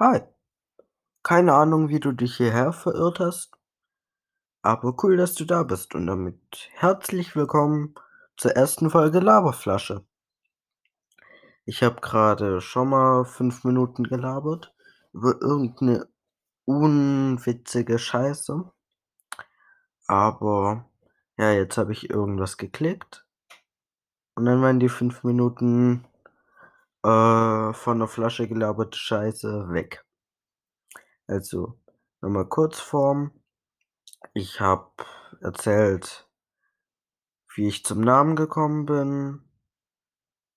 Hi, keine Ahnung, wie du dich hierher verirrt hast, aber cool, dass du da bist und damit herzlich willkommen zur ersten Folge Laberflasche. Ich habe gerade schon mal fünf Minuten gelabert über irgendeine unwitzige Scheiße, aber ja, jetzt habe ich irgendwas geklickt und dann waren die fünf Minuten äh, von der Flasche gelaberte Scheiße weg. Also nochmal Kurzform. Ich habe erzählt, wie ich zum Namen gekommen bin,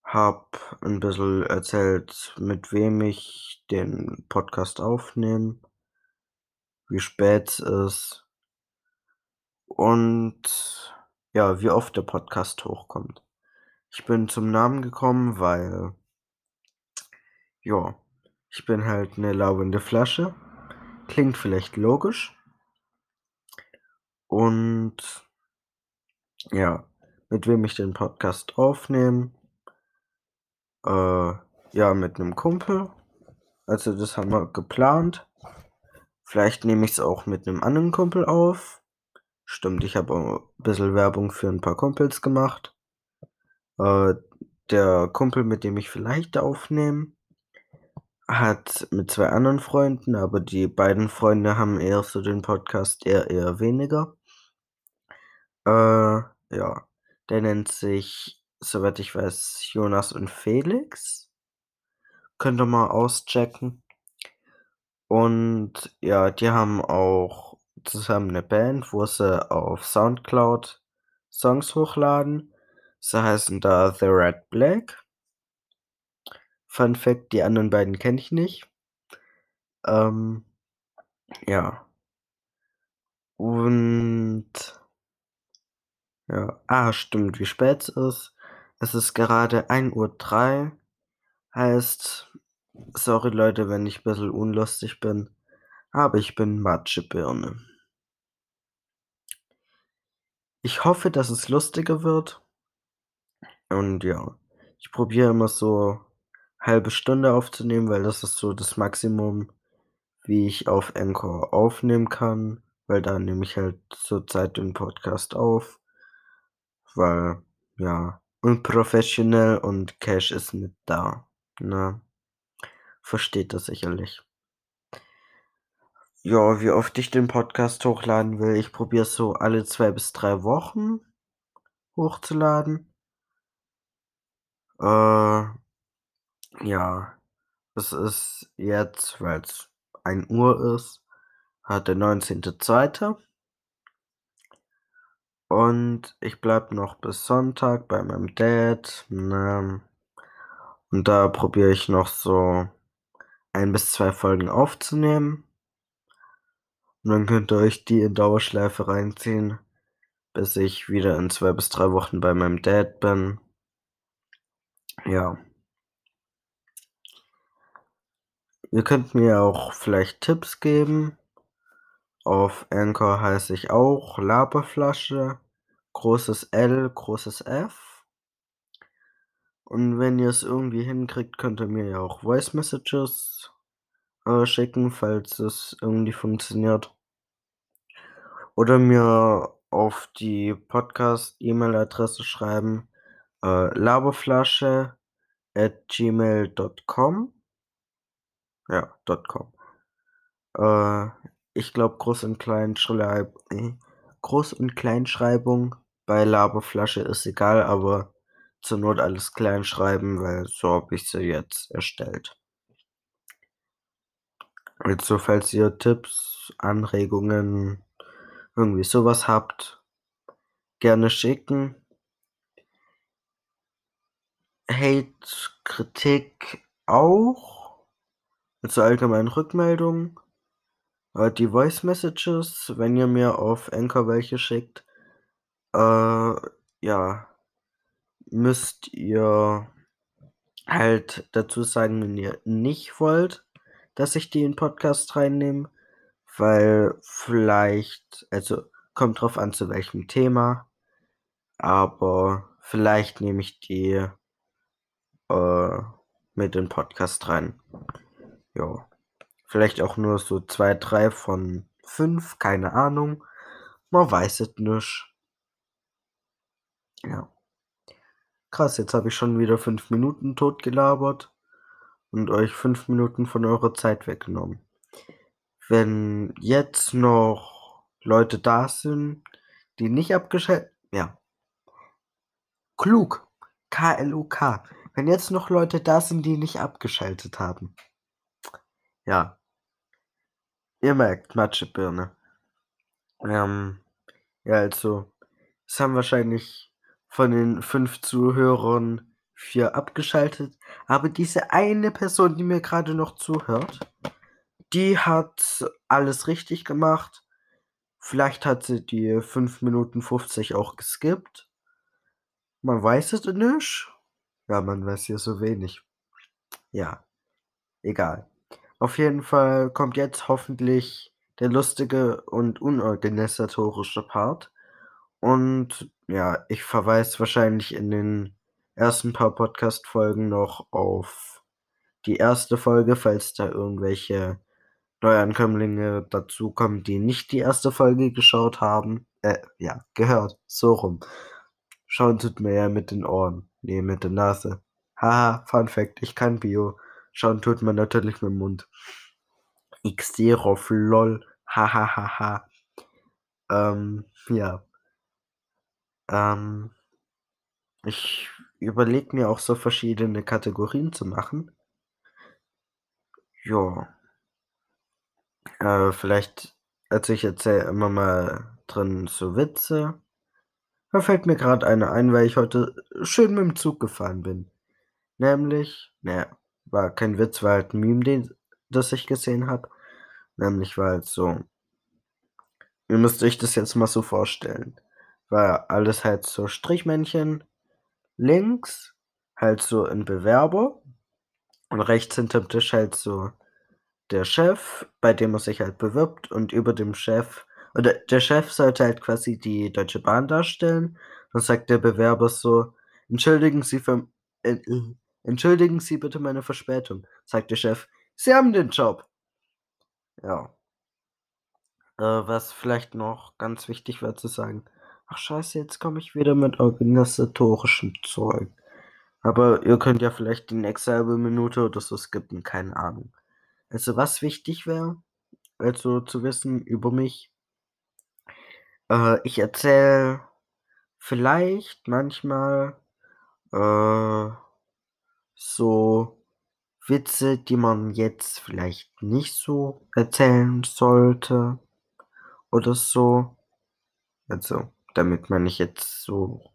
habe ein bisschen erzählt, mit wem ich den Podcast aufnehme, wie spät es ist und ja, wie oft der Podcast hochkommt. Ich bin zum Namen gekommen, weil ja, ich bin halt eine laufende Flasche. Klingt vielleicht logisch. Und ja, mit wem ich den Podcast aufnehme, äh, ja, mit einem Kumpel. Also das haben wir geplant. Vielleicht nehme ich es auch mit einem anderen Kumpel auf. Stimmt, ich habe auch ein bisschen Werbung für ein paar Kumpels gemacht. Äh, der Kumpel, mit dem ich vielleicht aufnehme, hat mit zwei anderen Freunden, aber die beiden Freunde haben eher so den Podcast, eher eher weniger. Äh, ja, der nennt sich, soweit ich weiß, Jonas und Felix. Könnt ihr mal auschecken. Und ja, die haben auch zusammen eine Band, wo sie auf Soundcloud Songs hochladen. Sie heißen da The Red Black. Fun Fact, die anderen beiden kenne ich nicht. Ähm, ja. Und ja, ah, stimmt, wie spät es ist. Es ist gerade 1:03 Uhr. Heißt, sorry Leute, wenn ich ein bisschen unlustig bin, aber ich bin Matschebirne. Ich hoffe, dass es lustiger wird. Und ja, ich probiere immer so halbe Stunde aufzunehmen, weil das ist so das Maximum, wie ich auf Anchor aufnehmen kann, weil da nehme ich halt zurzeit den Podcast auf, weil ja, unprofessionell und Cash ist nicht da, ne? Versteht das sicherlich. Ja, wie oft ich den Podcast hochladen will, ich probiere so alle zwei bis drei Wochen hochzuladen. Äh, ja, es ist jetzt, weil es 1 Uhr ist, halt der 19.2. Und ich bleibe noch bis Sonntag bei meinem Dad, ne? Und da probiere ich noch so ein bis zwei Folgen aufzunehmen. Und dann könnt ihr euch die in Dauerschleife reinziehen, bis ich wieder in zwei bis drei Wochen bei meinem Dad bin. Ja. Ihr könnt mir auch vielleicht Tipps geben. Auf Anchor heiße ich auch Laberflasche, großes L, großes F. Und wenn ihr es irgendwie hinkriegt, könnt ihr mir ja auch Voice Messages äh, schicken, falls es irgendwie funktioniert. Oder mir auf die Podcast-E-Mail-Adresse schreiben, äh, laberflasche at gmail.com. Ja, .com. Äh, ich glaube Groß und Kleinschreib äh, Groß und Kleinschreibung bei Laberflasche ist egal, aber zur Not alles klein schreiben, weil so habe ich sie jetzt erstellt. Also, falls ihr Tipps, Anregungen, irgendwie sowas habt, gerne schicken. Hate, Kritik auch. Also allgemein Rückmeldungen. Äh, die Voice Messages, wenn ihr mir auf Anchor welche schickt, äh, ja, müsst ihr halt dazu sagen, wenn ihr nicht wollt, dass ich die in Podcast reinnehme, weil vielleicht, also kommt drauf an, zu welchem Thema, aber vielleicht nehme ich die äh, mit in Podcast rein. Ja. Vielleicht auch nur so 2, 3 von 5, keine Ahnung. Man weiß es nicht. Ja. Krass, jetzt habe ich schon wieder 5 Minuten totgelabert und euch 5 Minuten von eurer Zeit weggenommen. Wenn jetzt noch Leute da sind, die nicht abgeschaltet ja. Klug. K-L-U-K. Wenn jetzt noch Leute da sind, die nicht abgeschaltet haben. Ja. Ihr merkt, Matschebirne. Ähm, ja, also, es haben wahrscheinlich von den fünf Zuhörern vier abgeschaltet. Aber diese eine Person, die mir gerade noch zuhört, die hat alles richtig gemacht. Vielleicht hat sie die 5 Minuten 50 auch geskippt. Man weiß es nicht. Ja, man weiß hier so wenig. Ja, egal. Auf jeden Fall kommt jetzt hoffentlich der lustige und unorganisatorische Part. Und ja, ich verweise wahrscheinlich in den ersten paar Podcast-Folgen noch auf die erste Folge, falls da irgendwelche Neuankömmlinge dazukommen, die nicht die erste Folge geschaut haben. Äh, ja, gehört. So rum. Schauen tut mir ja mit den Ohren. Nee, mit der Nase. Haha, Fun Fact, ich kann Bio. Schauen tut man natürlich mit dem Mund. Xerov, lol. Hahaha. ähm, ja. Ähm, ich überlege mir auch so verschiedene Kategorien zu machen. Ja. Äh, vielleicht also ich erzähle immer mal drin so Witze. Da fällt mir gerade eine ein, weil ich heute schön mit dem Zug gefahren bin. Nämlich, naja, war kein Witz, war halt ein Meme, den, das ich gesehen habe. Nämlich war halt so, ihr müsst euch das jetzt mal so vorstellen. War alles halt so Strichmännchen, links halt so ein Bewerber und rechts hinterm Tisch halt so der Chef, bei dem er sich halt bewirbt und über dem Chef oder der Chef sollte halt quasi die Deutsche Bahn darstellen. Dann sagt der Bewerber so: „Entschuldigen Sie für äh, entschuldigen Sie bitte meine Verspätung“, sagt der Chef. „Sie haben den Job.“ Ja. Äh, was vielleicht noch ganz wichtig wäre zu sagen: „Ach scheiße, jetzt komme ich wieder mit organisatorischem Zeug.“ Aber ihr könnt ja vielleicht die nächste halbe Minute oder so skippen, keine Ahnung. Also, was wichtig wäre, also zu wissen über mich äh, ich erzähle vielleicht manchmal, äh, so Witze, die man jetzt vielleicht nicht so erzählen sollte oder so. Also, damit meine ich jetzt so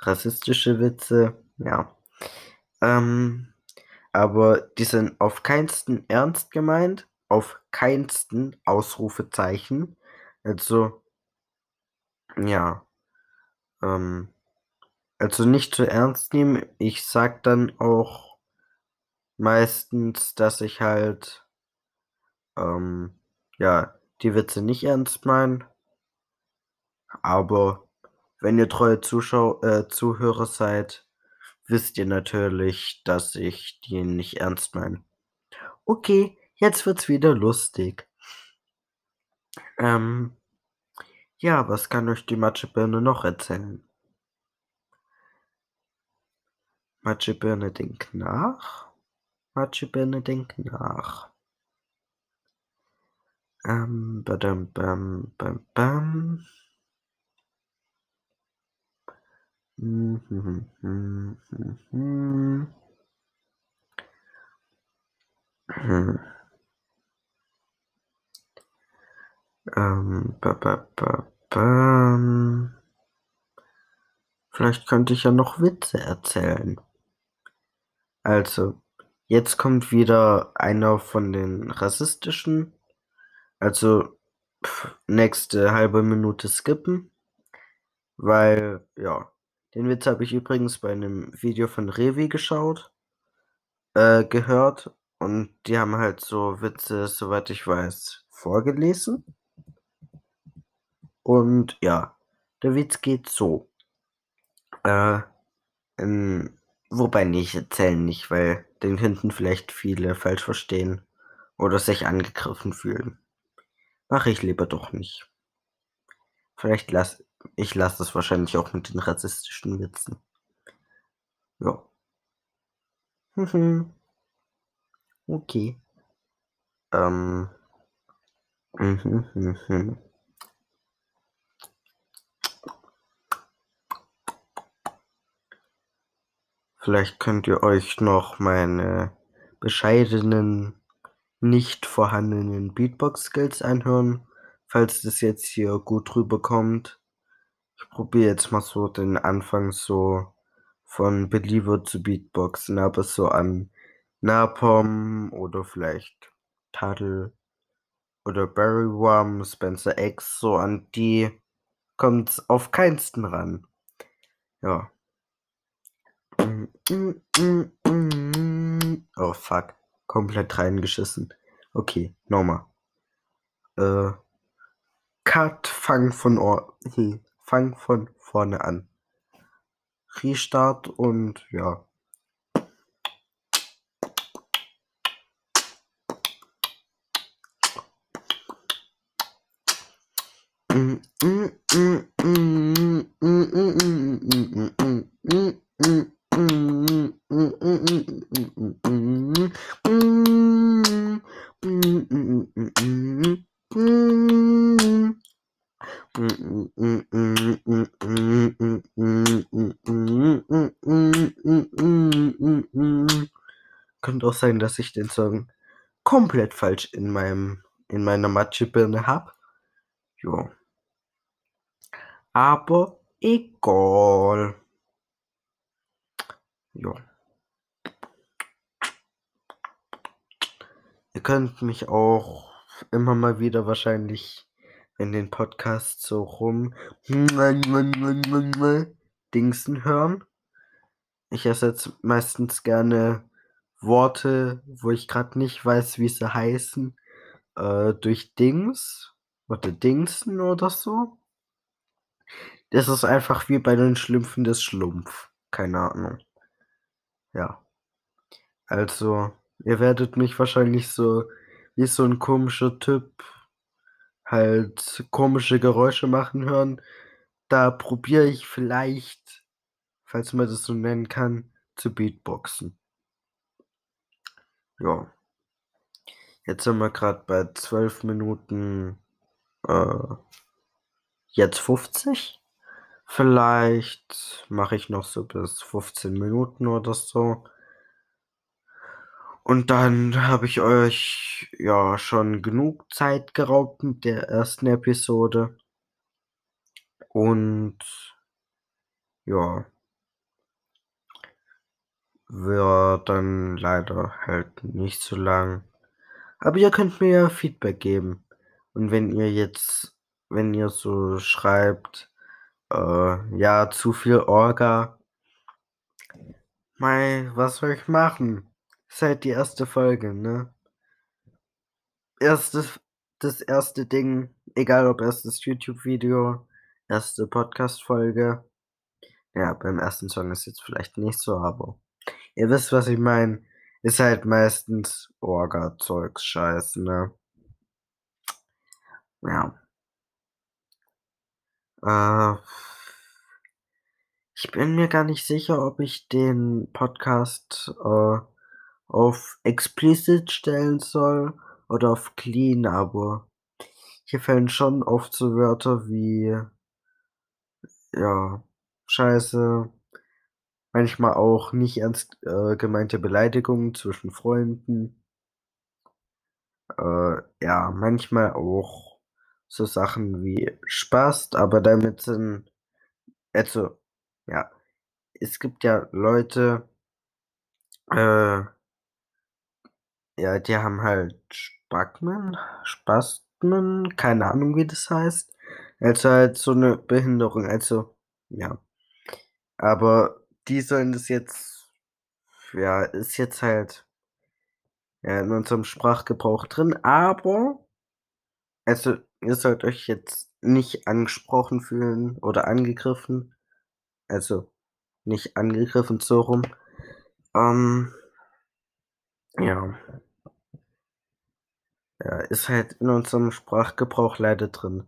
rassistische Witze, ja. Ähm, aber die sind auf keinsten ernst gemeint, auf keinsten Ausrufezeichen. Also ja, ähm, also nicht zu ernst nehmen. Ich sag dann auch meistens, dass ich halt, ähm, ja, die Witze nicht ernst meine. Aber wenn ihr treue Zuschau äh, Zuhörer seid, wisst ihr natürlich, dass ich die nicht ernst meine. Okay, jetzt wird's wieder lustig. Ähm, ja, was kann euch die Matschebirne noch erzählen? Matschebirne denkt nach. Matschebirne denkt nach. Ähm, badam, bam, bam, bam. Hm, hm, hm, hm, hm. Hm. Ähm, ba, ba, ba, bam. Vielleicht könnte ich ja noch Witze erzählen. Also, jetzt kommt wieder einer von den rassistischen. Also, pff, nächste halbe Minute skippen. Weil, ja, den Witz habe ich übrigens bei einem Video von Revi geschaut, äh, gehört. Und die haben halt so Witze, soweit ich weiß, vorgelesen. Und ja, der Witz geht so. Äh, ähm, wobei nicht, erzählen nicht, weil den könnten vielleicht viele falsch verstehen. oder sich angegriffen fühlen. Mache ich lieber doch nicht. Vielleicht lass ich lasse das wahrscheinlich auch mit den rassistischen Witzen. Ja. Mhm. Okay. Ähm. Vielleicht könnt ihr euch noch meine bescheidenen, nicht vorhandenen Beatbox-Skills anhören, falls das jetzt hier gut rüberkommt. Ich probiere jetzt mal so den Anfang so von Believer zu Beatboxen, aber so an Napom oder vielleicht Tuttle oder Barry Wham, Spencer X, so an die kommt's auf keinsten ran. Ja. Oh fuck, komplett reingeschissen. Okay, nochmal. Äh, Cut, fang von Or hm, fang von vorne an. Restart und ja. Könnte auch sein, dass ich den Song komplett falsch in meinem in meiner Matschebirne habe. Ja. Aber egal. Ja. Ihr könnt mich auch immer mal wieder wahrscheinlich in den Podcast so rum Dingsen hören. Ich ersetze meistens gerne Worte, wo ich gerade nicht weiß, wie sie heißen, äh, durch Dings oder Dingsen oder so. Das ist einfach wie bei den Schlümpfen des Schlumpf. Keine Ahnung. Ja. Also, ihr werdet mich wahrscheinlich so wie so ein komischer Typ halt komische Geräusche machen hören. Da probiere ich vielleicht, falls man das so nennen kann, zu Beatboxen. Ja. Jetzt sind wir gerade bei 12 Minuten, äh, jetzt 50. Vielleicht mache ich noch so bis 15 Minuten oder so. Und dann habe ich euch ja schon genug Zeit geraubt mit der ersten Episode. Und ja. Wird dann leider halt nicht so lang. Aber ihr könnt mir ja Feedback geben. Und wenn ihr jetzt, wenn ihr so schreibt, äh, ja, zu viel Orga. Mei, was soll ich machen? Ist halt die erste Folge, ne? Erstes, das erste Ding, egal ob erstes YouTube-Video, erste Podcast-Folge. Ja, beim ersten Song ist jetzt vielleicht nicht so, aber ihr wisst, was ich meine. Ist halt meistens Orga-Zeugs, Scheiß, ne? Ja. Äh, ich bin mir gar nicht sicher, ob ich den Podcast äh, auf explicit stellen soll oder auf clean, aber hier fällen schon oft so Wörter wie ja, Scheiße, manchmal auch nicht ernst äh, gemeinte Beleidigungen zwischen Freunden. Äh, ja, manchmal auch so Sachen wie Spast, aber damit sind also, ja, es gibt ja Leute, äh ja, die haben halt Spasmen Spasmen, keine Ahnung, wie das heißt. Also halt so 'ne Behinderung, also ja. Aber die sollen das jetzt ja, ist jetzt halt ja, in unserem Sprachgebrauch drin, aber also, ihr sollt euch jetzt nicht angesprochen fühlen oder angegriffen. Also, nicht angegriffen, so rum. Ähm ja. Ja, ist halt in unserem Sprachgebrauch leider drin.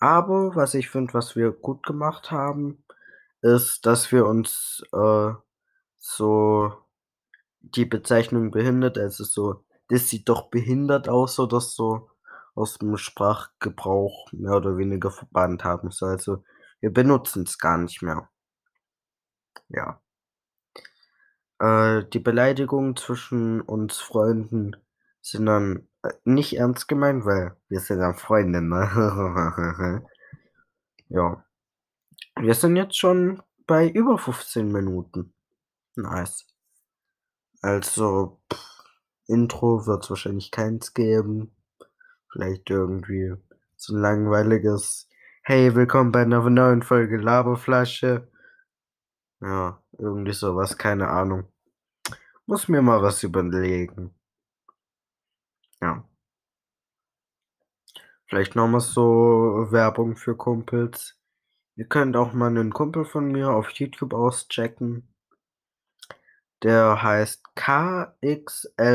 Aber was ich finde, was wir gut gemacht haben, ist, dass wir uns, äh, so die Bezeichnung behindert, also so: „Das sieht doch behindert aus“, oder so aus'm Sprachgebrauch mehr oder weniger verbannt haben. So, also, wir benutzen's gar nicht mehr. Ja. Äh, die Beleidigungen zwischen uns Freunden sind dann, äh, nicht ernst gemeint, weil wir sind ja Freunde, ne? Ja. Wir sind jetzt schon bei über 15 Minuten. Nice. Also, Intro wird's wahrscheinlich keins geben. Vielleicht irgendwie so 'n langweiliges: „Hey, willkommen bei 'ner neuen Folge Laberflasche.“ Ja, irgendwie so was, keine Ahnung. Muss mir mal was überlegen. Ja. Vielleicht noch mal so Werbung für Kumpels. Ihr könnt auch mal 'nen Kumpel von mir auf YouTube auschecken. Der heißt K-X-L-E-B-E-A-T-S.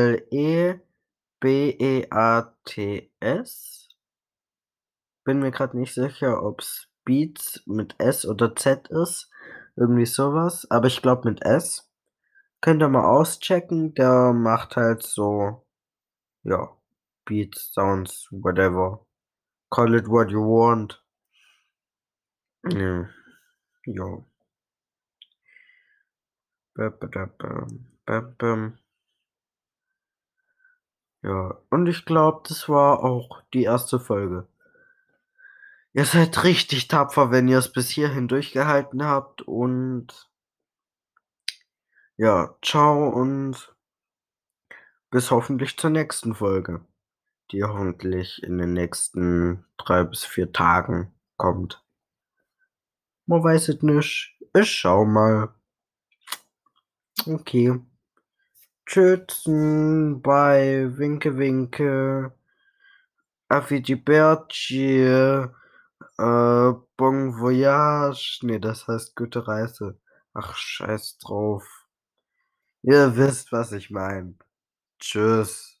Bin mir grad nicht sicher, ob's Beats mit S oder Z ist, irgendwie so was, aber ich glaube mit S. Könnt ihr mal auschecken, der macht halt so, ja, Beats, Sounds, whatever. Call it what you want. Ja. Ja. Ja, und ich glaube, das war auch die 1. Folge. Ihr seid richtig tapfer, wenn ihr's bis hierhin durchgehalten habt und ja, tschau und bis hoffentlich zur nächsten Folge, die hoffentlich in den nächsten 3 bis 4 Tagen kommt. Man weiß es nicht. Ich schaue mal. Okay. Tschüssen, bye, winke, winke. Arrivederci, äh, bon voyage. Ne, das heißt gute Reise. Ach, scheiß drauf. Ihr wisst, was ich meine. Tschüss.